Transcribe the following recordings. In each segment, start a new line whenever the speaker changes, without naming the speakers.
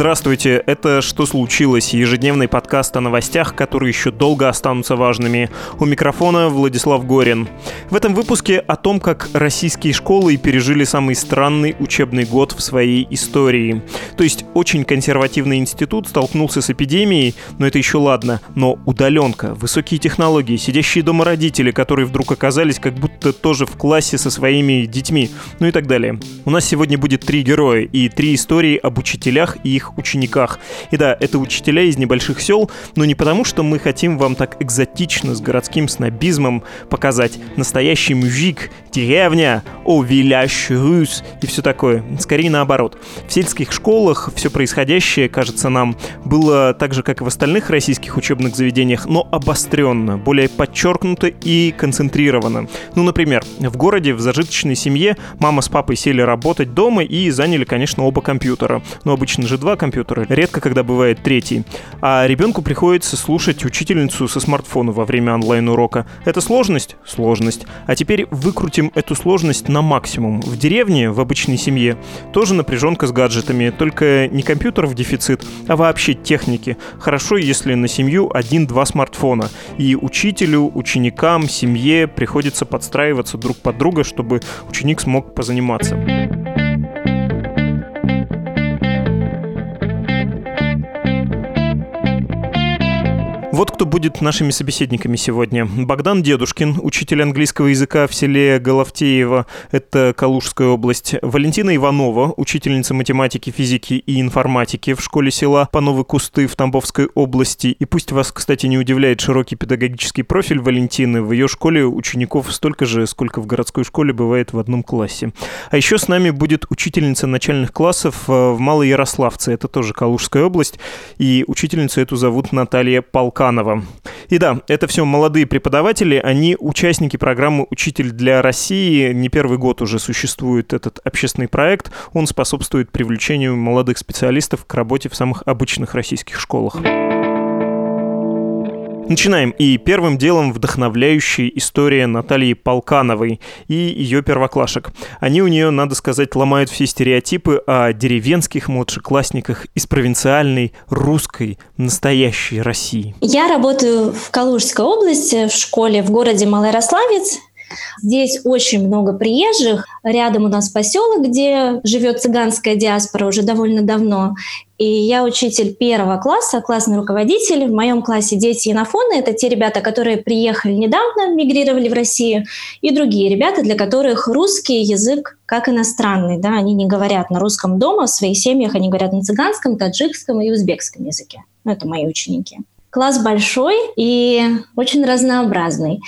Здравствуйте, это «Что случилось?» Ежедневный подкаст о новостях, которые еще долго останутся важными. У микрофона Владислав Горин. В этом выпуске о том, как российские школы пережили самый странный учебный год в своей истории. То есть очень консервативный институт столкнулся с эпидемией, но это еще ладно. Но удаленка, высокие технологии, сидящие дома родители, которые вдруг оказались как будто тоже в классе со своими детьми, ну и так далее. У нас сегодня будет три героя и три истории об учителях и их учениках. И да, это учителя из небольших сел, но не потому, что мы хотим вам так экзотично с городским снобизмом показать настоящий мужик, деревня, о, вилящий рус и все такое. Скорее наоборот. В сельских школах все происходящее, кажется нам, было так же, как и в остальных российских учебных заведениях, но обостренно, более подчеркнуто и концентрировано. Ну, например, в городе, в зажиточной семье мама с папой сели работать дома и заняли, конечно, оба компьютера. Но обычно же два компьютера, редко когда бывает третий. А ребенку приходится слушать учительницу со смартфона во время онлайн-урока. Это сложность? Сложность. А теперь выкрутим эту сложность на максимум. В деревне, в обычной семье, тоже напряженка с гаджетами, только не компьютеров дефицит, а вообще техники. Хорошо, если на семью один-два смартфона. И учителю, ученикам, семье приходится подстраиваться друг под друга, чтобы ученик смог позаниматься. Вот кто будет нашими собеседниками сегодня. Богдан Дедушкин, учитель английского языка в селе Головтеево, это Калужская область. Валентина Иванова, учительница математики, физики и информатики в школе села Пановы Кусты в Тамбовской области. И пусть вас, кстати, не удивляет широкий педагогический профиль Валентины, в ее школе учеников столько же, сколько в городской школе бывает в одном классе. А еще с нами будет учительница начальных классов э, в Малой Ярославце, это тоже Калужская область, и учительницу эту зовут Наталья Полкан. Романова. И да, это все молодые преподаватели, они участники программы «Учитель для России». Не первый год уже существует этот общественный проект. Он способствует привлечению молодых специалистов к работе в самых обычных российских школах. Начинаем. И первым делом вдохновляющая история Натальи Полкановой и ее первоклашек. Они у нее, надо сказать, ломают все стереотипы о деревенских младшеклассниках из провинциальной русской настоящей России.
Я работаю в Калужской области, в школе в городе Малоярославец. Здесь очень много приезжих. Рядом у нас поселок, где живет цыганская диаспора уже довольно давно. И я учитель первого класса, классный руководитель. В моем классе дети инофоны — это те ребята, которые приехали недавно, мигрировали в Россию, и другие ребята, для которых русский язык как иностранный. Да? Они не говорят на русском дома, в своих семьях они говорят на цыганском, таджикском и узбекском языке. Ну, это мои ученики. Класс большой и очень разнообразный.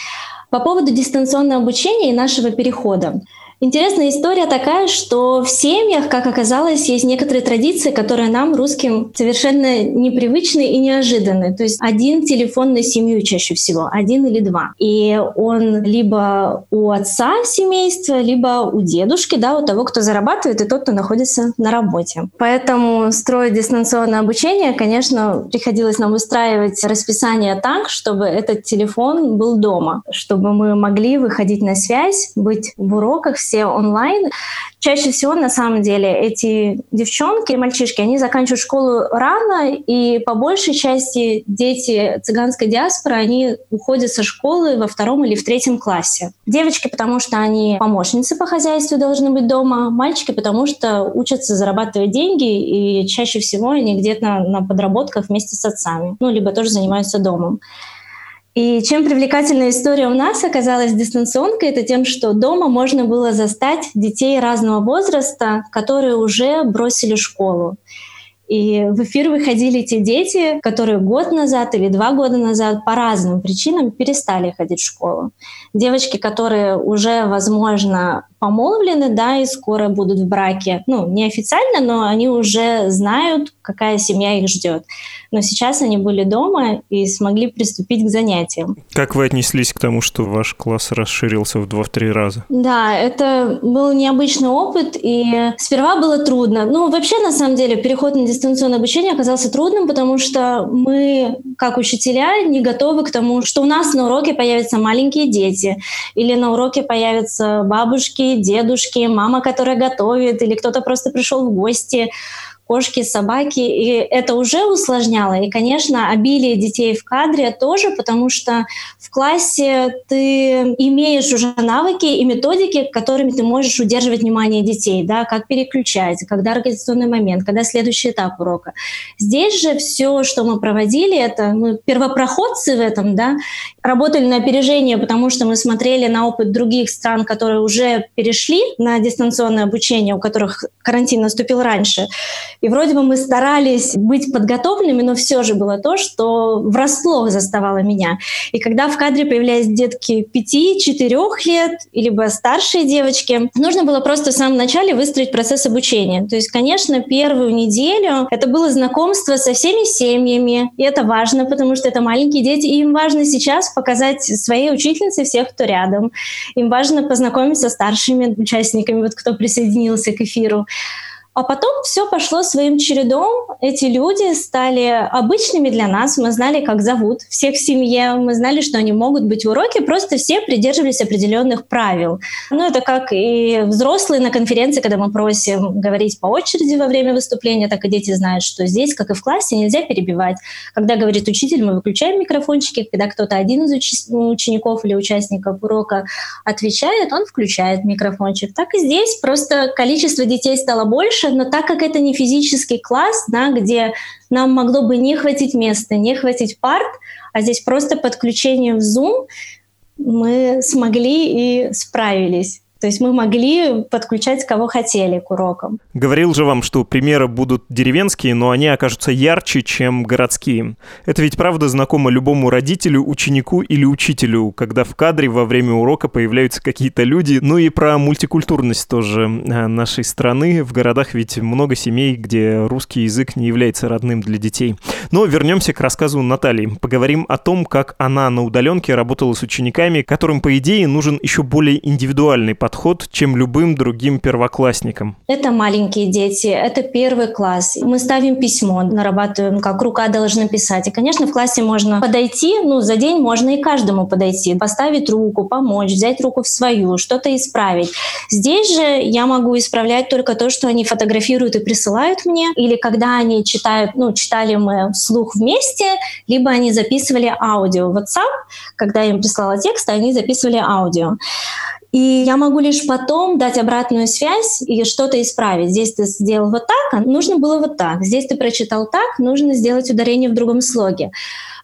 По поводу дистанционного обучения и нашего перехода. Интересная история такая, что в семьях, как оказалось, есть некоторые традиции, которые нам, русским, совершенно непривычны и неожиданны. То есть один телефон на семью чаще всего, один или два. И он либо у отца семейства, либо у дедушки, да, у того, кто зарабатывает, и тот, кто находится на работе. Поэтому строить дистанционное обучение, конечно, приходилось нам устраивать расписание так, чтобы этот телефон был дома, чтобы мы могли выходить на связь, быть в уроках, все онлайн. Чаще всего, на самом деле, эти девчонки мальчишки, они заканчивают школу рано, и по большей части дети цыганской диаспоры, они уходят со школы во втором или в третьем классе. Девочки, потому что они помощницы по хозяйству должны быть дома, мальчики, потому что учатся зарабатывать деньги, и чаще всего они где-то на подработках вместе с отцами, ну, либо тоже занимаются домом. И чем привлекательная история у нас оказалась дистанционкой, это тем, что дома можно было застать детей разного возраста, которые уже бросили школу. И в эфир выходили те дети, которые год назад или два года назад по разным причинам перестали ходить в школу. Девочки, которые уже, возможно, помолвлены, да, и скоро будут в браке. Ну, неофициально, но они уже знают, какая семья их ждет. Но сейчас они были дома и смогли приступить к занятиям.
Как вы отнеслись к тому, что ваш класс расширился в 2-3 раза?
Да, это был необычный опыт, и сперва было трудно. Ну, вообще, на самом деле, переход на дистанционное обучение оказался трудным, потому что мы, как учителя, не готовы к тому, что у нас на уроке появятся маленькие дети, или на уроке появятся бабушки, дедушки, мама, которая готовит, или кто-то просто пришел в гости. Кошки, собаки, и это уже усложняло. И, конечно, обилие детей в кадре тоже, потому что в классе ты имеешь уже навыки и методики, которыми ты можешь удерживать внимание детей, да, как переключать, когда организационный момент, когда следующий этап урока. Здесь же все, что мы проводили, это мы первопроходцы в этом, да, работали на опережение, потому что мы смотрели на опыт других стран, которые уже перешли на дистанционное обучение, у которых карантин наступил раньше. И вроде бы мы старались быть подготовленными, но все же было то, что врасплох заставало меня. И когда в кадре появлялись детки 5-4 лет, либо старшие девочки, нужно было просто в самом начале выстроить процесс обучения. То есть, конечно, первую неделю это было знакомство со всеми семьями, и это важно, потому что это маленькие дети, и им важно сейчас показать своей учительнице всех, кто рядом. Им важно познакомиться с старшими участниками, вот кто присоединился к эфиру. А потом все пошло своим чередом. Эти люди стали обычными для нас. Мы знали, как зовут всех в семье. Мы знали, что они могут быть в уроке. Просто все придерживались определенных правил. Ну, это как и взрослые на конференции, когда мы просим говорить по очереди во время выступления, так и дети знают, что здесь, как и в классе, нельзя перебивать. Когда говорит учитель, мы выключаем микрофончики. Когда кто-то один из учеников или участников урока отвечает, он включает микрофончик. Так и здесь. Просто количество детей стало больше, больше, но так как это не физический класс, да, где нам могло бы не хватить места, не хватить парт, а здесь просто подключение в Zoom, мы смогли и справились. То есть мы могли подключать кого хотели к урокам.
Говорил же вам, что примеры будут деревенские, но они окажутся ярче, чем городские. Это ведь правда знакомо любому родителю, ученику или учителю, когда в кадре во время урока появляются какие-то люди. Ну и про мультикультурность тоже э, нашей страны. В городах ведь много семей, где русский язык не является родным для детей. Но вернемся к рассказу Натальи. Поговорим о том, как она на удаленке работала с учениками, которым, по идее, нужен еще более индивидуальный подход подход, чем любым другим первоклассникам?
Это маленькие дети, это первый класс. Мы ставим письмо, нарабатываем, как рука должна писать. И, конечно, в классе можно подойти, ну, за день можно и каждому подойти, поставить руку, помочь, взять руку в свою, что-то исправить. Здесь же я могу исправлять только то, что они фотографируют и присылают мне, или когда они читают, ну, читали мы вслух вместе, либо они записывали аудио в WhatsApp, когда я им прислала текст, они записывали аудио. И я могу лишь потом дать обратную связь и что-то исправить. Здесь ты сделал вот так, а нужно было вот так. Здесь ты прочитал так, нужно сделать ударение в другом слоге.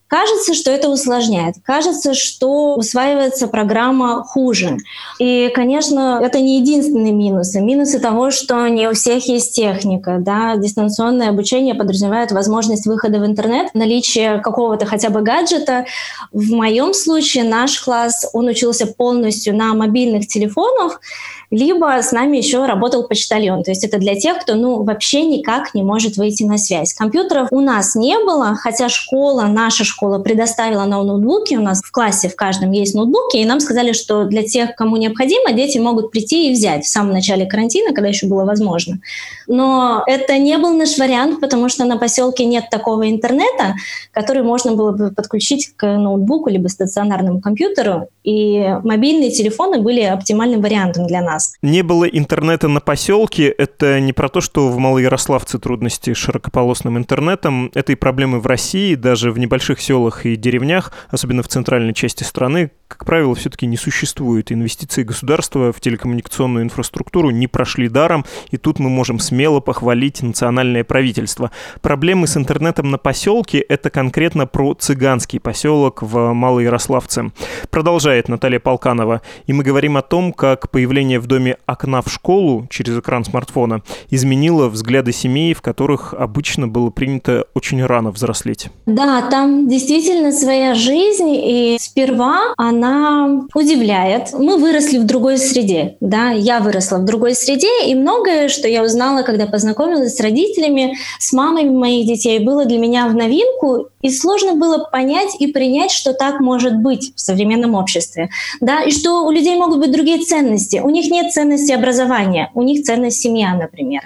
Кажется, что это усложняет. Кажется, что усваивается программа хуже. И, конечно, это не единственные минусы. Минусы того, что не у всех есть техника. Да? Дистанционное обучение подразумевает возможность выхода в интернет, наличие какого-то хотя бы гаджета. В моем случае наш класс, он учился полностью на мобильных телефонах, либо с нами еще работал почтальон. То есть это для тех, кто ну, вообще никак не может выйти на связь. Компьютеров у нас не было, хотя школа, наша школа предоставила на ноутбуки. У нас в классе в каждом есть ноутбуки, и нам сказали, что для тех, кому необходимо, дети могут прийти и взять в самом начале карантина, когда еще было возможно. Но это не был наш вариант, потому что на поселке нет такого интернета, который можно было бы подключить к ноутбуку либо стационарному компьютеру, и мобильные телефоны были оптимальным вариантом для нас.
Не было интернета на поселке. Это не про то, что в Малоярославце трудности с широкополосным интернетом. Это и проблемы в России, даже в небольших селах и деревнях, особенно в центральной части страны, как правило, все-таки не существует. Инвестиции государства в телекоммуникационную инфраструктуру не прошли даром, и тут мы можем смело похвалить национальное правительство. Проблемы с интернетом на поселке — это конкретно про цыганский поселок в Малоярославце. Продолжает Наталья Полканова. И мы говорим о том, как появление в доме окна в школу через экран смартфона изменило взгляды семей, в которых обычно было принято очень рано взрослеть.
Да, там действительно своя жизнь, и сперва она удивляет. Мы выросли в другой среде, да, я выросла в другой среде, и многое, что я узнала, когда познакомилась с родителями, с мамами моих детей, было для меня в новинку, и сложно было понять и принять, что так может быть в современном обществе, да, и что у людей могут быть другие ценности. У них нет ценности образования, у них ценность семья, например.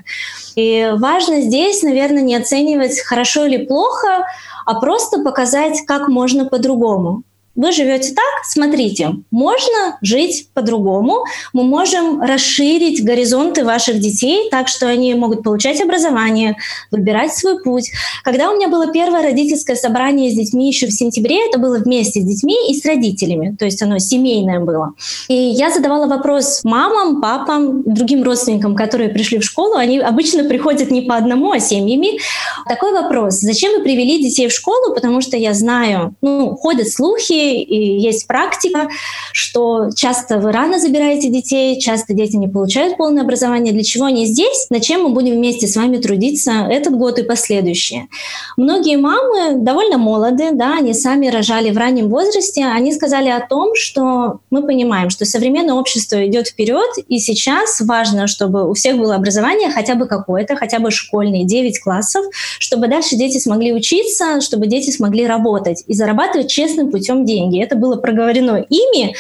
И важно здесь, наверное, не оценивать хорошо или плохо, а просто показать, как можно по-другому. Вы живете так, смотрите, можно жить по-другому, мы можем расширить горизонты ваших детей так, что они могут получать образование, выбирать свой путь. Когда у меня было первое родительское собрание с детьми еще в сентябре, это было вместе с детьми и с родителями, то есть оно семейное было. И я задавала вопрос мамам, папам, другим родственникам, которые пришли в школу, они обычно приходят не по одному, а семьями. Такой вопрос, зачем вы привели детей в школу, потому что я знаю, ну, ходят слухи, и есть практика, что часто вы рано забираете детей, часто дети не получают полное образование. Для чего они здесь? На чем мы будем вместе с вами трудиться этот год и последующие? Многие мамы довольно молоды, да, они сами рожали в раннем возрасте, они сказали о том, что мы понимаем, что современное общество идет вперед, и сейчас важно, чтобы у всех было образование хотя бы какое-то, хотя бы школьные 9 классов, чтобы дальше дети смогли учиться, чтобы дети смогли работать и зарабатывать честным путем деньги. Это было проговорено ими,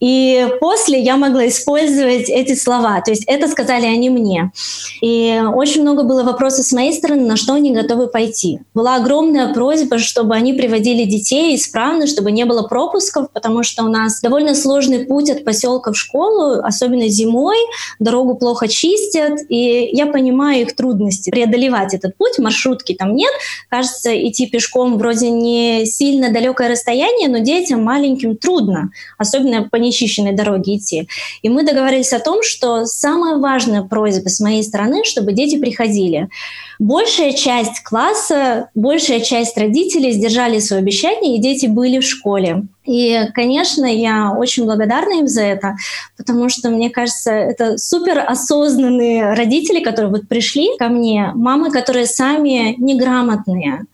и после я могла использовать эти слова. То есть это сказали они мне. И очень много было вопросов с моей стороны, на что они готовы пойти. Была огромная просьба, чтобы они приводили детей исправно, чтобы не было пропусков, потому что у нас довольно сложный путь от поселка в школу, особенно зимой, дорогу плохо чистят, и я понимаю их трудности преодолевать этот путь, маршрутки там нет, кажется, идти пешком вроде не сильно далекое расстояние, но детям маленьким трудно, особенно по нечищенной дороге идти. И мы договорились о том, что самая важная просьба с моей стороны, чтобы дети приходили. Большая часть класса, большая часть родителей сдержали свое обещание, и дети были в школе. И, конечно, я очень благодарна им за это, потому что, мне кажется, это супер осознанные родители, которые вот пришли ко мне, мамы, которые сами неграмотные,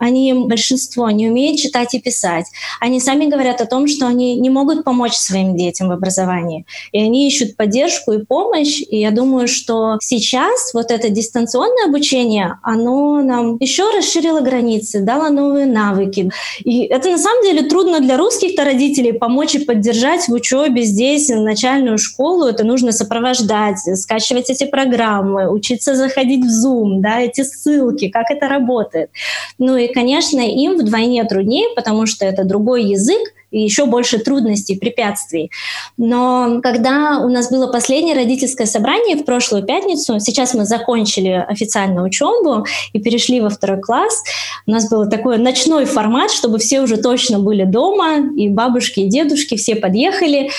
они большинство не умеют читать и писать. Они сами говорят о том, что они не могут помочь своим детям в образовании. И они ищут поддержку и помощь. И я думаю, что сейчас вот это дистанционное обучение, оно нам еще расширило границы, дало новые навыки. И это на самом деле трудно для русских-то родителей помочь и поддержать в учебе здесь, начальную школу. Это нужно сопровождать, скачивать эти программы, учиться заходить в Zoom, да, эти ссылки, как это работает. Ну и конечно, им вдвойне труднее, потому что это другой язык, еще больше трудностей, препятствий. Но когда у нас было последнее родительское собрание в прошлую пятницу, сейчас мы закончили официально учебу и перешли во второй класс, у нас был такой ночной формат, чтобы все уже точно были дома, и бабушки, и дедушки, все подъехали.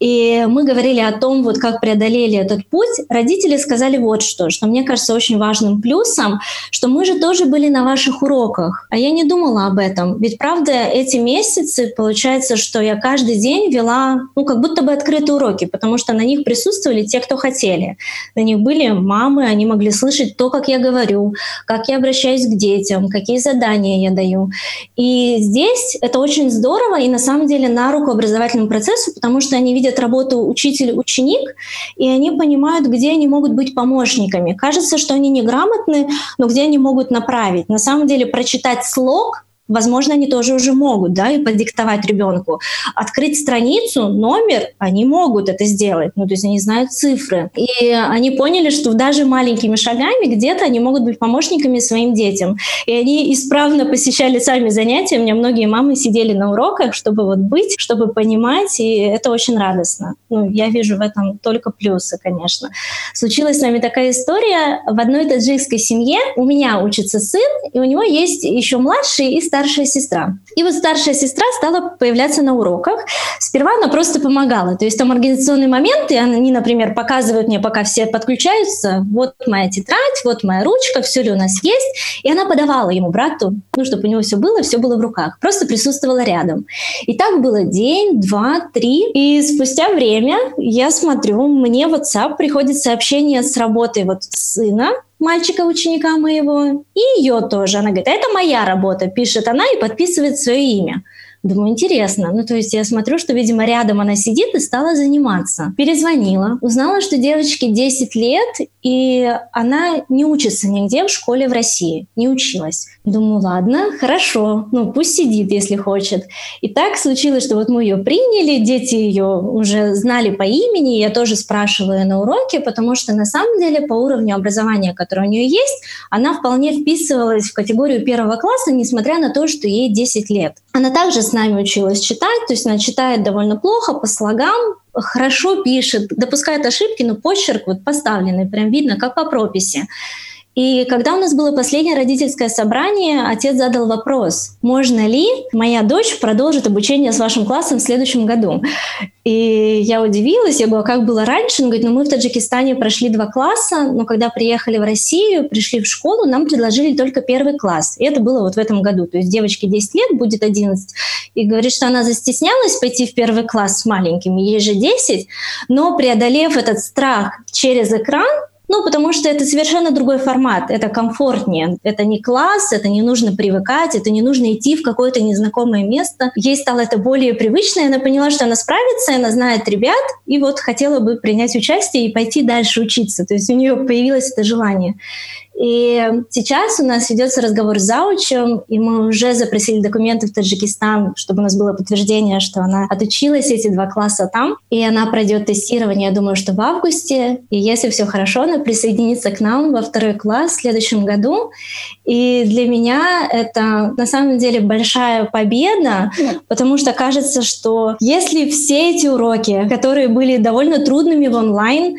И мы говорили о том, вот как преодолели этот путь. Родители сказали вот что, что мне кажется очень важным плюсом, что мы же тоже были на ваших уроках. А я не думала об этом. Ведь правда, эти месяцы, получается, получается, что я каждый день вела, ну, как будто бы открытые уроки, потому что на них присутствовали те, кто хотели. На них были мамы, они могли слышать то, как я говорю, как я обращаюсь к детям, какие задания я даю. И здесь это очень здорово и на самом деле на руку образовательному процессу, потому что они видят работу учитель-ученик, и они понимают, где они могут быть помощниками. Кажется, что они неграмотны, но где они могут направить. На самом деле прочитать слог Возможно, они тоже уже могут, да, и подиктовать ребенку. Открыть страницу, номер, они могут это сделать, ну, то есть они знают цифры. И они поняли, что даже маленькими шагами где-то они могут быть помощниками своим детям. И они исправно посещали сами занятия. У меня многие мамы сидели на уроках, чтобы вот быть, чтобы понимать, и это очень радостно. Ну, я вижу в этом только плюсы, конечно. Случилась с нами такая история. В одной таджикской семье у меня учится сын, и у него есть еще младший и старшая сестра. И вот старшая сестра стала появляться на уроках. Сперва она просто помогала. То есть там организационные моменты, они, например, показывают мне, пока все подключаются, вот моя тетрадь, вот моя ручка, все ли у нас есть. И она подавала ему, брату, ну, чтобы у него все было, все было в руках. Просто присутствовала рядом. И так было день, два, три. И спустя время я смотрю, мне в WhatsApp приходит сообщение с работы вот сына, мальчика-ученика моего, и ее тоже. Она говорит, это моя работа, пишет она и подписывает свое имя. Думаю, интересно. Ну, то есть я смотрю, что, видимо, рядом она сидит и стала заниматься. Перезвонила, узнала, что девочке 10 лет, и она не учится нигде в школе в России. Не училась. Думаю, ладно, хорошо, ну пусть сидит, если хочет. И так случилось, что вот мы ее приняли, дети ее уже знали по имени, я тоже спрашивала ее на уроке, потому что на самом деле по уровню образования, которое у нее есть, она вполне вписывалась в категорию первого класса, несмотря на то, что ей 10 лет. Она также нами училась читать, то есть она читает довольно плохо, по слогам, хорошо пишет, допускает ошибки, но почерк вот поставленный, прям видно, как по прописи. И когда у нас было последнее родительское собрание, отец задал вопрос, можно ли моя дочь продолжит обучение с вашим классом в следующем году. И я удивилась, я говорю, а как было раньше? Он говорит, ну мы в Таджикистане прошли два класса, но когда приехали в Россию, пришли в школу, нам предложили только первый класс. И это было вот в этом году. То есть девочке 10 лет, будет 11. И говорит, что она застеснялась пойти в первый класс с маленькими, ей же 10, но преодолев этот страх через экран, ну, потому что это совершенно другой формат, это комфортнее. Это не класс, это не нужно привыкать, это не нужно идти в какое-то незнакомое место. Ей стало это более привычно, и она поняла, что она справится, она знает ребят, и вот хотела бы принять участие и пойти дальше учиться. То есть у нее появилось это желание. И сейчас у нас ведется разговор с заучем, и мы уже запросили документы в Таджикистан, чтобы у нас было подтверждение, что она отучилась эти два класса там, и она пройдет тестирование, я думаю, что в августе, и если все хорошо, она присоединится к нам во второй класс в следующем году. И для меня это на самом деле большая победа, потому что кажется, что если все эти уроки, которые были довольно трудными в онлайн,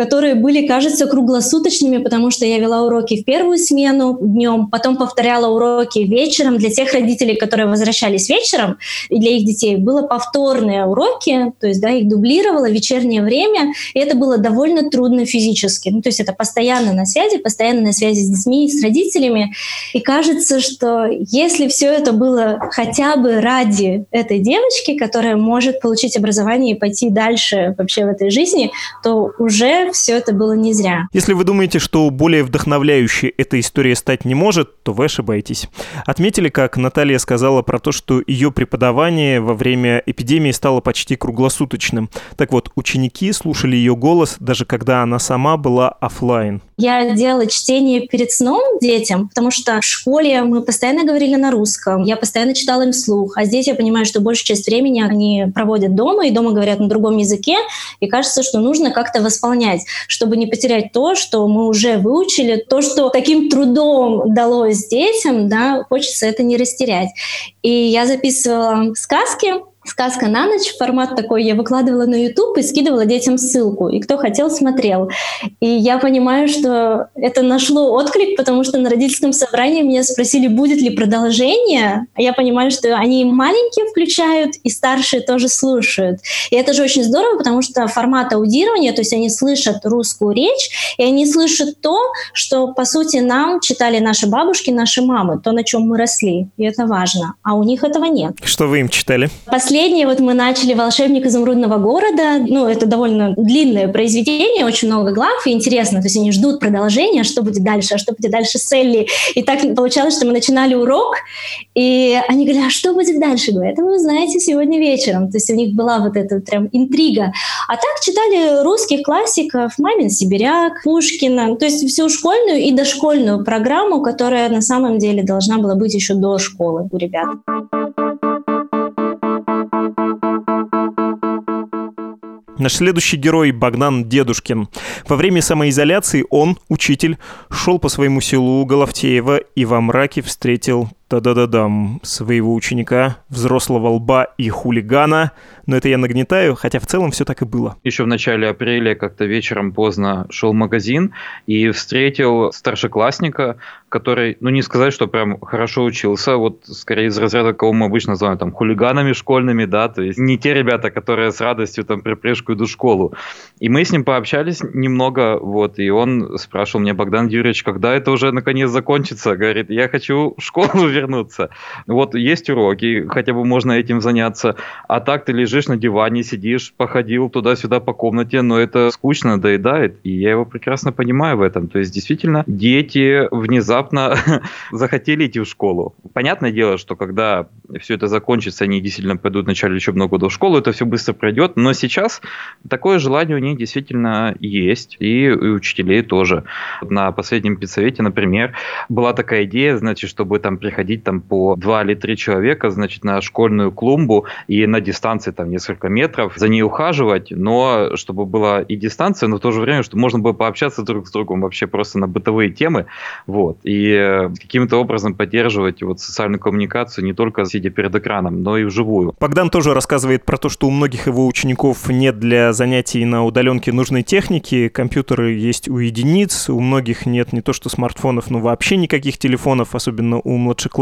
которые были, кажется, круглосуточными, потому что я вела уроки в первую смену днем, потом повторяла уроки вечером для тех родителей, которые возвращались вечером, и для их детей было повторные уроки, то есть да, их дублировала вечернее время, и это было довольно трудно физически. Ну, то есть это постоянно на связи, постоянно на связи с детьми, с родителями. И кажется, что если все это было хотя бы ради этой девочки, которая может получить образование и пойти дальше вообще в этой жизни, то уже все это было не зря.
Если вы думаете, что более вдохновляющей эта история стать не может, то вы ошибаетесь. Отметили, как Наталья сказала про то, что ее преподавание во время эпидемии стало почти круглосуточным. Так вот, ученики слушали ее голос, даже когда она сама была офлайн.
Я делала чтение перед сном детям, потому что в школе мы постоянно говорили на русском, я постоянно читала им слух, а здесь я понимаю, что большую часть времени они проводят дома, и дома говорят на другом языке, и кажется, что нужно как-то восполнять, чтобы не потерять то, что мы уже выучили, то, что таким трудом далось детям, да, хочется это не растерять. И я записывала сказки, сказка на ночь, формат такой, я выкладывала на YouTube и скидывала детям ссылку, и кто хотел, смотрел. И я понимаю, что это нашло отклик, потому что на родительском собрании меня спросили, будет ли продолжение. А я понимаю, что они маленькие включают, и старшие тоже слушают. И это же очень здорово, потому что формат аудирования, то есть они слышат русскую речь, и они слышат то, что, по сути, нам читали наши бабушки, наши мамы, то, на чем мы росли. И это важно. А у них этого нет.
Что вы им читали?
Последнее вот мы начали «Волшебник изумрудного города». Ну, это довольно длинное произведение, очень много глав, и интересно. То есть они ждут продолжения, что будет дальше, а что будет дальше с Элли. И так получалось, что мы начинали урок, и они говорили, а что будет дальше? Говорю, это вы узнаете сегодня вечером. То есть у них была вот эта прям интрига. А так читали русских классиков, Мамин Сибиряк, Пушкина, то есть всю школьную и дошкольную программу, которая на самом деле должна была быть еще до школы у ребят.
Наш следующий герой Богдан Дедушкин. Во время самоизоляции он, учитель, шел по своему селу Головтеева и во мраке встретил да-да-да-дам, своего ученика, взрослого лба и хулигана. Но это я нагнетаю, хотя в целом все так и было.
Еще в начале апреля как-то вечером поздно шел в магазин и встретил старшеклассника, который, ну не сказать, что прям хорошо учился, вот скорее из разряда, кого мы обычно называем там хулиганами школьными, да, то есть не те ребята, которые с радостью там припрежку идут в школу. И мы с ним пообщались немного, вот, и он спрашивал меня, Богдан Юрьевич, когда это уже наконец закончится? Говорит, я хочу в школу вернуться. Вот есть уроки, хотя бы можно этим заняться. А так ты лежишь на диване, сидишь, походил туда-сюда по комнате, но это скучно, доедает. И я его прекрасно понимаю в этом. То есть, действительно, дети внезапно захотели идти в школу. Понятное дело, что когда все это закончится, они действительно пойдут в начале учебного года в школу, это все быстро пройдет. Но сейчас такое желание у них действительно есть. И у учителей тоже. На последнем педсовете, например, была такая идея, значит, чтобы там приходить ходить там по два или три человека, значит, на школьную клумбу и на дистанции там несколько метров за ней ухаживать, но чтобы была и дистанция, но в то же время, чтобы можно было пообщаться друг с другом вообще просто на бытовые темы, вот, и э, каким-то образом поддерживать вот социальную коммуникацию не только сидя перед экраном, но и вживую.
Богдан тоже рассказывает про то, что у многих его учеников нет для занятий на удаленке нужной техники, компьютеры есть у единиц, у многих нет не то что смартфонов, но вообще никаких телефонов, особенно у младшеклассников.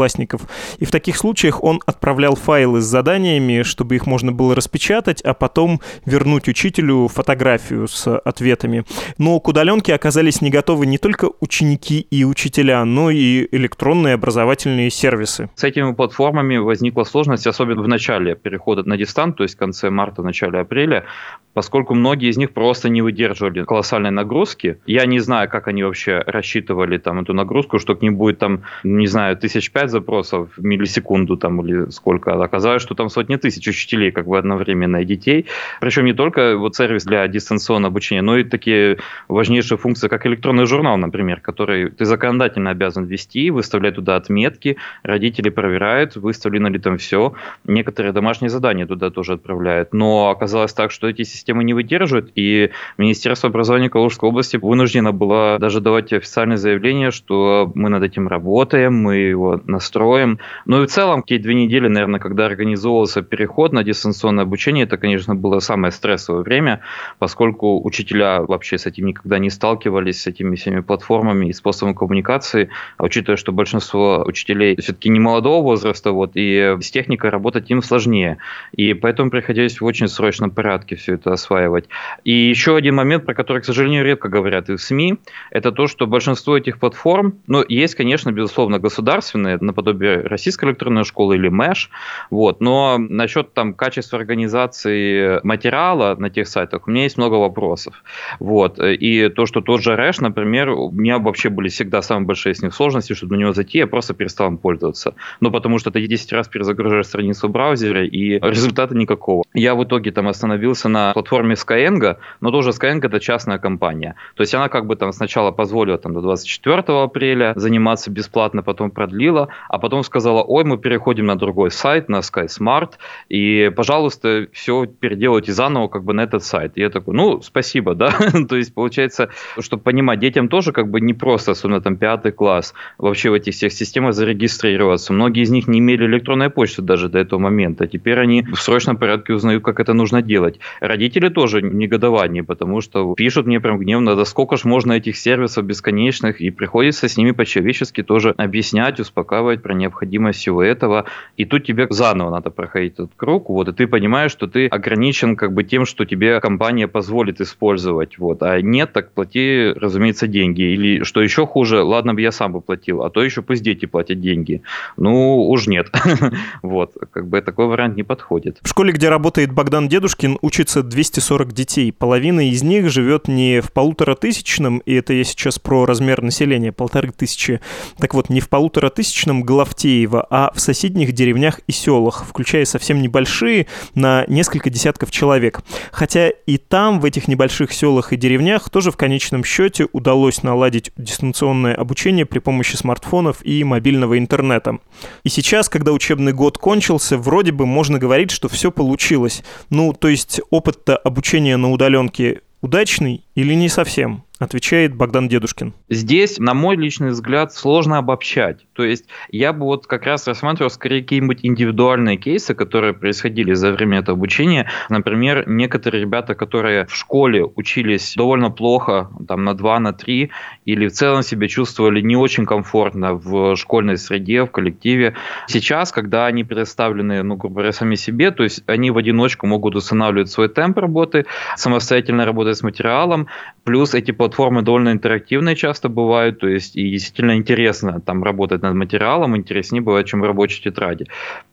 И в таких случаях он отправлял файлы с заданиями, чтобы их можно было распечатать, а потом вернуть учителю фотографию с ответами. Но к удаленке оказались не готовы не только ученики и учителя, но и электронные образовательные сервисы.
С этими платформами возникла сложность, особенно в начале перехода на дистант, то есть в конце марта, начале апреля, поскольку многие из них просто не выдерживали колоссальной нагрузки. Я не знаю, как они вообще рассчитывали там эту нагрузку, что к ним будет там, не знаю, тысяч пять запросов в миллисекунду там или сколько. Оказалось, что там сотни тысяч учителей как бы одновременно и детей. Причем не только вот сервис для дистанционного обучения, но и такие важнейшие функции, как электронный журнал, например, который ты законодательно обязан вести, выставлять туда отметки, родители проверяют, выставлено ли там все. Некоторые домашние задания туда тоже отправляют. Но оказалось так, что эти системы не выдерживают, и Министерство образования Калужской области вынуждено было даже давать официальное заявление, что мы над этим работаем, мы его настроим. Ну и в целом, те две недели, наверное, когда организовывался переход на дистанционное обучение, это, конечно, было самое стрессовое время, поскольку учителя вообще с этим никогда не сталкивались, с этими всеми платформами и способом коммуникации, а учитывая, что большинство учителей все-таки не молодого возраста, вот, и с техникой работать им сложнее. И поэтому приходилось в очень срочном порядке все это осваивать. И еще один момент, про который, к сожалению, редко говорят и в СМИ, это то, что большинство этих платформ, ну, есть, конечно, безусловно, государственные, наподобие Российской электронной школы или МЭШ, вот, но насчет там качества организации материала на тех сайтах у меня есть много вопросов. Вот, и то, что тот же Рэш, например, у меня вообще были всегда самые большие с ним сложности, чтобы на него зайти, я просто перестал им пользоваться. Ну, потому что ты 10 раз перезагружаешь страницу в браузере, и результата никакого. Я в итоге там остановился на платформе Skyeng, но тоже Skyeng это частная компания. То есть она как бы там сначала позволила там до 24 апреля заниматься бесплатно, потом продлила, а потом сказала, ой, мы переходим на другой сайт, на SkySmart, и, пожалуйста, все переделайте заново как бы на этот сайт. И я такой, ну, спасибо, да. То есть, получается, чтобы понимать, детям тоже как бы не просто, особенно там пятый класс, вообще в этих всех системах зарегистрироваться. Многие из них не имели электронной почты даже до этого момента. Теперь они в срочном порядке узнают, как это нужно делать. Родители тоже негодование, потому что пишут мне прям гневно, да сколько ж можно этих сервисов бесконечных, и приходится с ними по-человечески тоже объяснять, успокаивать про необходимость всего этого. И тут тебе заново надо проходить этот круг, вот, и ты понимаешь, что ты ограничен как бы тем, что тебе компания позволит использовать, вот, а нет, так плати, разумеется, деньги. Или что еще хуже, ладно бы я сам бы платил, а то еще пусть дети платят деньги. Ну, уж нет. Вот, как бы такой вариант не подходит.
В школе, где работает Богдан Дедушкин, учится 240 детей. Половина из них живет не в полутора тысячном, и это я сейчас про размер населения, полторы тысячи. Так вот, не в полутора тысячном Головтеево, а в соседних деревнях и селах, включая совсем небольшие, на несколько десятков человек. Хотя и там, в этих небольших селах и деревнях, тоже в конечном счете удалось наладить дистанционное обучение при помощи смартфонов и мобильного интернета. И сейчас, когда учебный год кончился, вроде бы можно говорить, что все получилось. Ну, то есть опыт-то обучения на удаленке удачный или не совсем? Отвечает Богдан Дедушкин.
Здесь, на мой личный взгляд, сложно обобщать. То есть я бы вот как раз рассматривал скорее какие-нибудь индивидуальные кейсы, которые происходили за время этого обучения. Например, некоторые ребята, которые в школе учились довольно плохо, там на 2, на 3, или в целом себя чувствовали не очень комфортно в школьной среде, в коллективе. Сейчас, когда они предоставлены, ну, грубо говоря, сами себе, то есть они в одиночку могут устанавливать свой темп работы, самостоятельно работать с материалом, плюс эти платформы довольно интерактивные часто бывают, то есть и действительно интересно там работать над материалом, интереснее бывает, чем в рабочей тетради.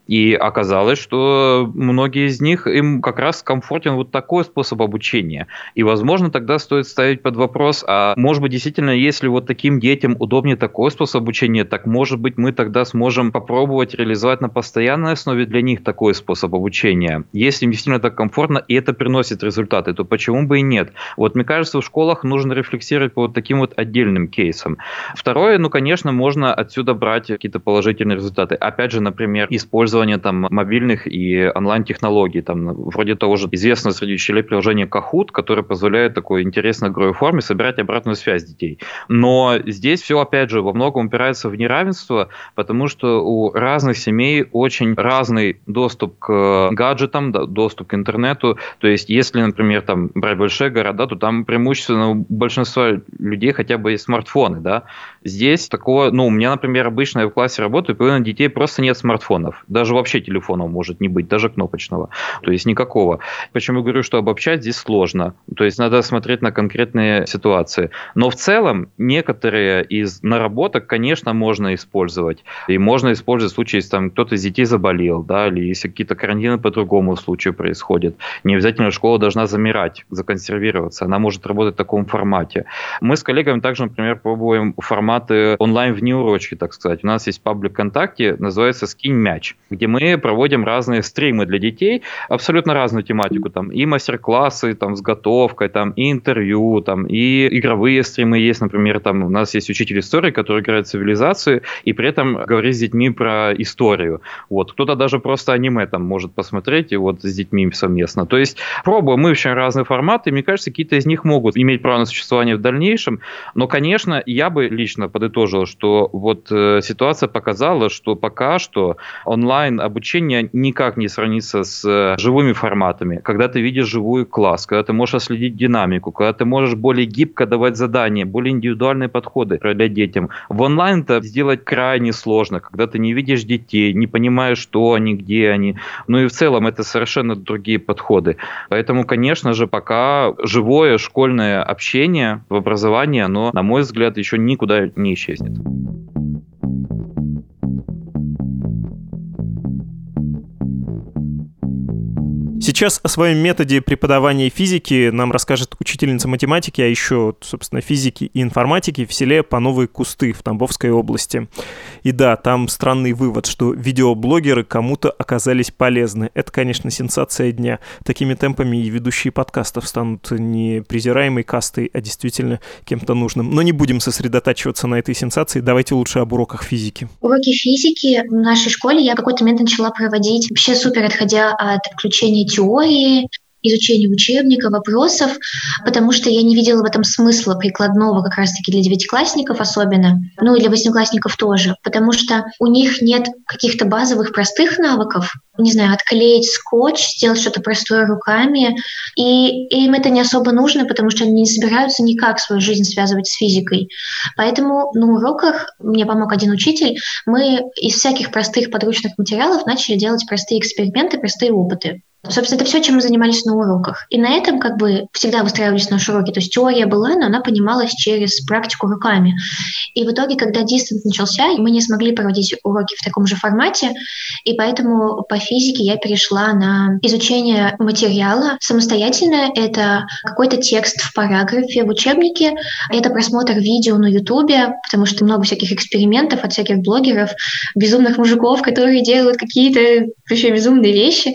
И оказалось, что многие из них, им как раз комфортен вот такой способ обучения. И, возможно, тогда стоит ставить под вопрос, а может быть, действительно, если вот таким детям удобнее такой способ обучения, так может быть, мы тогда сможем попробовать реализовать на постоянной основе для них такой способ обучения. Если им действительно так комфортно, и это приносит результаты, то почему бы и нет? Вот мне кажется, в школах нужно рефлексировать по вот таким вот отдельным кейсам. Второе, ну, конечно, можно отсюда брать какие-то положительные результаты. Опять же, например, использование там мобильных и онлайн-технологий, там вроде того же известного среди учителей приложения Kahoot, которое позволяет такой интересной игровой форме собирать обратную связь детей. Но здесь все, опять же, во многом упирается в неравенство, потому что у разных семей очень разный доступ к гаджетам, доступ к интернету. То есть, если, например, там брать большие города, то там преимущественно у большинства людей хотя бы есть смартфоны, да. Здесь такого, ну, у меня, например, обычно я в классе работаю, половина детей просто нет смартфонов. Даже вообще телефона может не быть, даже кнопочного. То есть никакого. Почему говорю, что обобщать здесь сложно. То есть надо смотреть на конкретные ситуации. Но в целом некоторые из наработок, конечно, можно использовать. И можно использовать в случае, если там кто-то из детей заболел, да, или если какие-то карантины по другому случаю происходят. Не обязательно школа должна замирать, законсервироваться. Она может работать в таком формате. Мы с коллегами также, например, пробуем форматы онлайн внеурочки, так сказать. У нас есть паблик ВКонтакте, называется «Скинь мяч», где мы проводим разные стримы для детей, абсолютно разную тематику. Там и мастер-классы там, с готовкой, там, и интервью, там, и игровые стримы есть, например, там у нас есть учитель истории, который играет цивилизацию и при этом говорит с детьми про историю. Вот. Кто-то даже просто аниме там может посмотреть и вот с детьми совместно. То есть пробуем мы очень разные форматы, и мне кажется, какие-то из них могут иметь право на существование в дальнейшем, но, конечно, я бы лично подытожил, что вот э, ситуация показала, что пока что онлайн обучение никак не сравнится с э, живыми форматами. Когда ты видишь живую класс, когда ты можешь отследить динамику, когда ты можешь более гибко давать задания, более индивидуальные подходы проявлять детям. В онлайн это сделать крайне сложно, когда ты не видишь детей, не понимаешь, что они, где они. Ну и в целом это совершенно другие подходы. Поэтому, конечно же, пока живое школьное общение в образовании, оно, на мой взгляд, еще никуда не исчезнет.
Сейчас о своем методе преподавания физики нам расскажет учительница математики, а еще, собственно, физики и информатики в селе по Новые Кусты в Тамбовской области. И да, там странный вывод, что видеоблогеры кому-то оказались полезны. Это, конечно, сенсация дня. Такими темпами и ведущие подкастов станут не презираемой кастой, а действительно кем-то нужным. Но не будем сосредотачиваться на этой сенсации. Давайте лучше об уроках физики.
Уроки физики в нашей школе я какой-то момент начала проводить вообще супер отходя от включения теории, изучения учебника, вопросов, потому что я не видела в этом смысла прикладного как раз-таки для девятиклассников особенно, ну и для восьмиклассников тоже, потому что у них нет каких-то базовых простых навыков, не знаю, отклеить скотч, сделать что-то простое руками, и им это не особо нужно, потому что они не собираются никак свою жизнь связывать с физикой. Поэтому на уроках мне помог один учитель, мы из всяких простых подручных материалов начали делать простые эксперименты, простые опыты. Собственно, это все, чем мы занимались на уроках. И на этом как бы всегда выстраивались наши уроки. То есть теория была, но она понималась через практику руками. И в итоге, когда дистант начался, мы не смогли проводить уроки в таком же формате, и поэтому по физике я перешла на изучение материала самостоятельно. Это какой-то текст в параграфе в учебнике, это просмотр видео на ютубе, потому что много всяких экспериментов от всяких блогеров, безумных мужиков, которые делают какие-то вообще безумные вещи.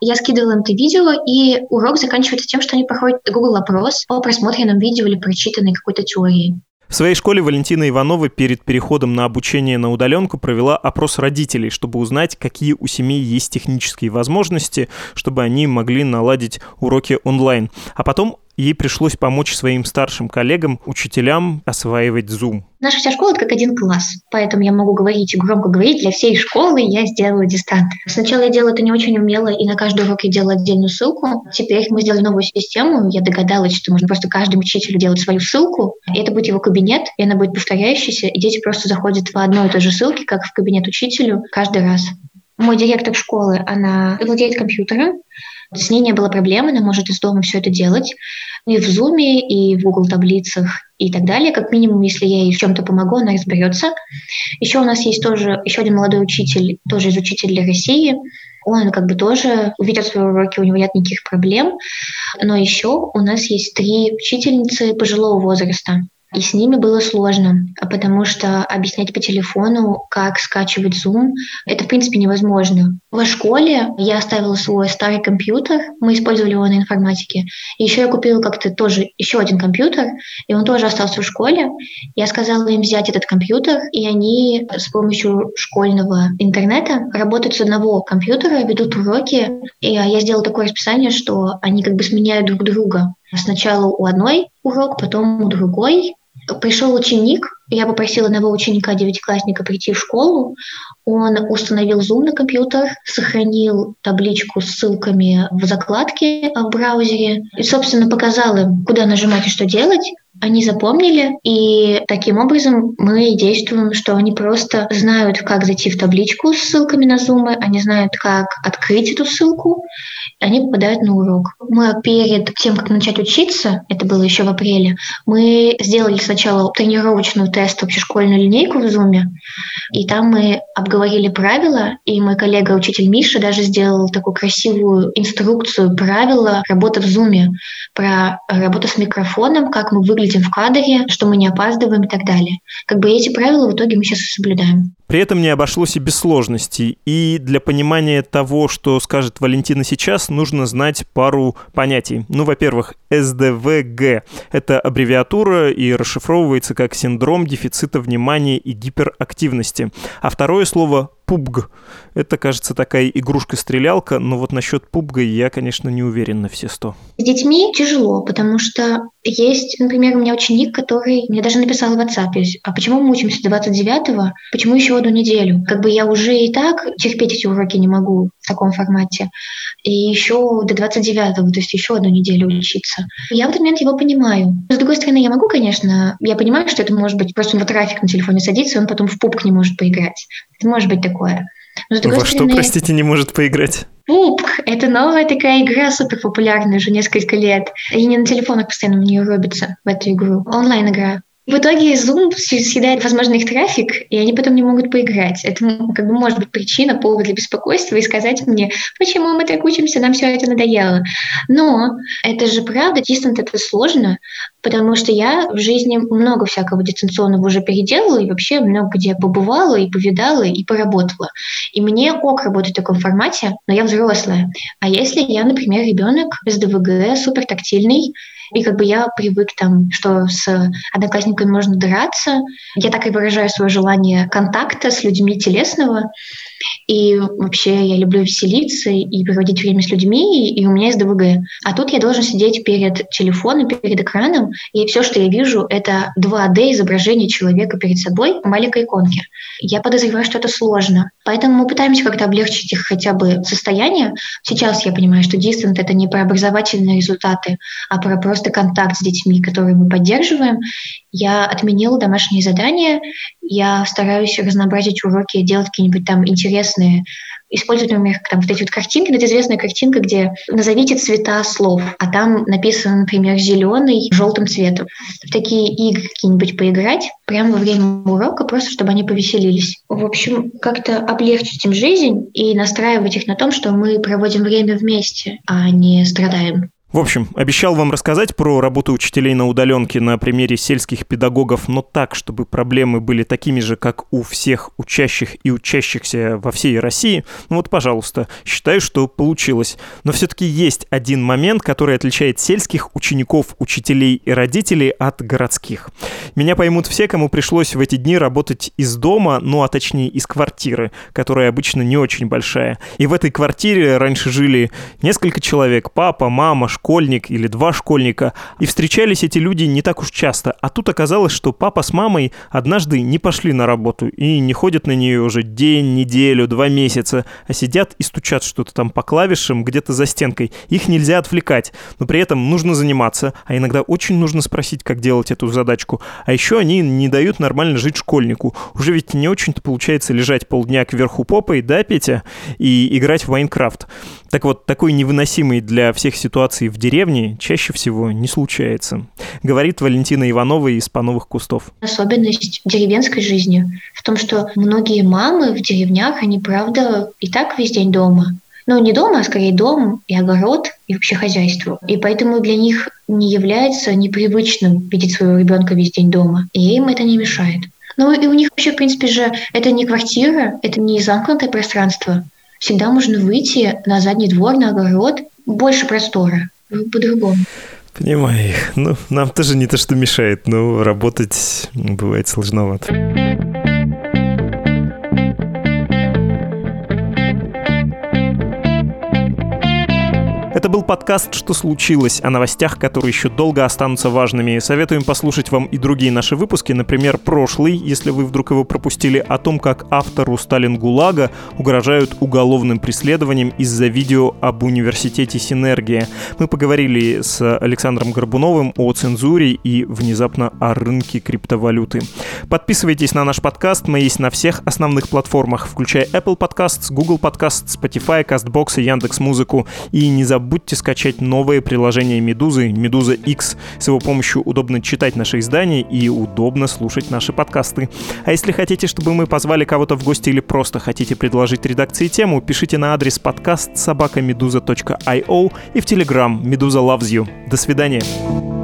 Я скидывала им это видео, и урок заканчивается тем, что они проходят Google опрос по просмотренным видео или прочитанной какой-то теории.
В своей школе Валентина Иванова перед переходом на обучение на удаленку провела опрос родителей, чтобы узнать, какие у семей есть технические возможности, чтобы они могли наладить уроки онлайн. А потом ей пришлось помочь своим старшим коллегам, учителям осваивать Zoom.
Наша вся школа – это как один класс, поэтому я могу говорить и громко говорить, для всей школы я сделала дистант. Сначала я делала это не очень умело, и на каждый урок я делала отдельную ссылку. Теперь мы сделали новую систему, я догадалась, что можно просто каждому учителю делать свою ссылку, и это будет его кабинет, и она будет повторяющаяся, и дети просто заходят в одной и той же ссылке, как в кабинет учителю, каждый раз. Мой директор школы, она владеет компьютером, с ней не было проблем, она может из дома все это делать. И в Zoom, и в Google таблицах, и так далее. Как минимум, если я ей в чем-то помогу, она разберется. Еще у нас есть тоже еще один молодой учитель, тоже из учителя России. Он как бы тоже увидел свои уроки, у него нет никаких проблем. Но еще у нас есть три учительницы пожилого возраста. И с ними было сложно, потому что объяснять по телефону, как скачивать Zoom, это, в принципе, невозможно. В школе я оставила свой старый компьютер, мы использовали его на информатике. И еще я купила как-то тоже еще один компьютер, и он тоже остался в школе. Я сказала им взять этот компьютер, и они с помощью школьного интернета работают с одного компьютера, ведут уроки. И я сделала такое расписание, что они как бы сменяют друг друга. Сначала у одной урок, потом у другой, Пришел ученик, я попросила одного ученика, девятиклассника, прийти в школу. Он установил Zoom на компьютер, сохранил табличку с ссылками в закладке в браузере и, собственно, показал им, куда нажимать и что делать. Они запомнили, и таким образом мы действуем, что они просто знают, как зайти в табличку с ссылками на Zoom, они знают, как открыть эту ссылку, и они попадают на урок. Мы перед тем, как начать учиться, это было еще в апреле, мы сделали сначала тренировочную тест общешкольную линейку в Zoom, и там мы обговорили правила, и мой коллега, учитель Миша, даже сделал такую красивую инструкцию правила работы в Zoom, про работу с микрофоном, как мы выглядим выглядим в кадре, что мы не опаздываем и так далее. Как бы эти правила в итоге мы сейчас соблюдаем.
При этом не обошлось и без сложностей. И для понимания того, что скажет Валентина сейчас, нужно знать пару понятий. Ну, во-первых, СДВГ — это аббревиатура и расшифровывается как синдром дефицита внимания и гиперактивности. А второе слово PUBG. Это, кажется, такая игрушка-стрелялка, но вот насчет PUBG я, конечно, не уверен на все сто.
С детьми тяжело, потому что есть, например, у меня ученик, который мне даже написал в WhatsApp, а почему мы учимся 29-го, почему еще одну неделю? Как бы я уже и так терпеть эти уроки не могу в таком формате. И еще до 29-го, то есть еще одну неделю учиться. Я в этот момент его понимаю. С другой стороны, я могу, конечно, я понимаю, что это может быть просто у него трафик на телефоне садится, и он потом в пупк не может поиграть. Это может быть такое.
Но, Во стороны, что, простите, не может поиграть?
Пупк — это новая такая игра, супер популярная уже несколько лет. И не на телефонах постоянно в нее рубятся, в эту игру. Онлайн-игра. В итоге Zoom съедает, возможно, их трафик, и они потом не могут поиграть. Это как бы может быть причина, повод для беспокойства и сказать мне, почему мы так учимся, нам все это надоело. Но это же правда, дистант это сложно, потому что я в жизни много всякого дистанционного уже переделала и вообще много где побывала и повидала и поработала. И мне ок работать в таком формате, но я взрослая. А если я, например, ребенок без ДВГ, супер тактильный, и как бы я привык там, что с одноклассниками можно драться. Я так и выражаю свое желание контакта с людьми телесного. И вообще я люблю веселиться и проводить время с людьми, и, и у меня есть ДВГ. А тут я должен сидеть перед телефоном, перед экраном, и все, что я вижу, это 2D изображение человека перед собой в маленькой иконке. Я подозреваю, что это сложно. Поэтому мы пытаемся как-то облегчить их хотя бы состояние. Сейчас я понимаю, что дистант — это не про образовательные результаты, а про просто контакт с детьми, которые мы поддерживаем. Я отменила домашние задания, я стараюсь разнообразить уроки, делать какие-нибудь там интересные использовать, например, там вот эти вот картинки, ну, это известная картинка, где назовите цвета слов, а там написано, например, зеленый желтым цветом. В такие игры какие-нибудь поиграть прямо во время урока, просто чтобы они повеселились. В общем, как-то облегчить им жизнь и настраивать их на том, что мы проводим время вместе, а не страдаем.
В общем, обещал вам рассказать про работу учителей на удаленке на примере сельских педагогов, но так, чтобы проблемы были такими же, как у всех учащих и учащихся во всей России. Ну вот, пожалуйста, считаю, что получилось. Но все-таки есть один момент, который отличает сельских учеников, учителей и родителей от городских. Меня поймут все, кому пришлось в эти дни работать из дома, ну а точнее из квартиры, которая обычно не очень большая. И в этой квартире раньше жили несколько человек, папа, мама, школьник или два школьника. И встречались эти люди не так уж часто. А тут оказалось, что папа с мамой однажды не пошли на работу и не ходят на нее уже день, неделю, два месяца, а сидят и стучат что-то там по клавишам где-то за стенкой. Их нельзя отвлекать, но при этом нужно заниматься, а иногда очень нужно спросить, как делать эту задачку. А еще они не дают нормально жить школьнику. Уже ведь не очень-то получается лежать полдня кверху попой, да, Петя, и играть в Майнкрафт. Так вот, такой невыносимой для всех ситуации в деревне чаще всего не случается, говорит Валентина Иванова из «Пановых кустов».
Особенность деревенской жизни в том, что многие мамы в деревнях, они, правда, и так весь день дома. Ну, не дома, а скорее дом и огород, и вообще хозяйство. И поэтому для них не является непривычным видеть своего ребенка весь день дома. И им это не мешает. Ну и у них вообще, в принципе же, это не квартира, это не замкнутое пространство. Всегда можно выйти на задний двор, на огород, больше простора, по-другому.
Понимаю их. Ну, нам тоже не то, что мешает, но работать бывает сложновато. Был подкаст «Что случилось?» о новостях, которые еще долго останутся важными. Советуем послушать вам и другие наши выпуски, например, прошлый, если вы вдруг его пропустили, о том, как автору Сталин ГУЛАГа угрожают уголовным преследованием из-за видео об университете Синергия. Мы поговорили с Александром Горбуновым о цензуре и внезапно о рынке криптовалюты. Подписывайтесь на наш подкаст, мы есть на всех основных платформах, включая Apple Podcasts, Google Podcasts, Spotify, CastBox и Яндекс.Музыку. И не забудьте забудьте скачать новое приложение Медузы, Медуза X. С его помощью удобно читать наши издания и удобно слушать наши подкасты. А если хотите, чтобы мы позвали кого-то в гости или просто хотите предложить редакции тему, пишите на адрес подкаст собакамедуза.io и в Telegram Медуза Loves You. До свидания.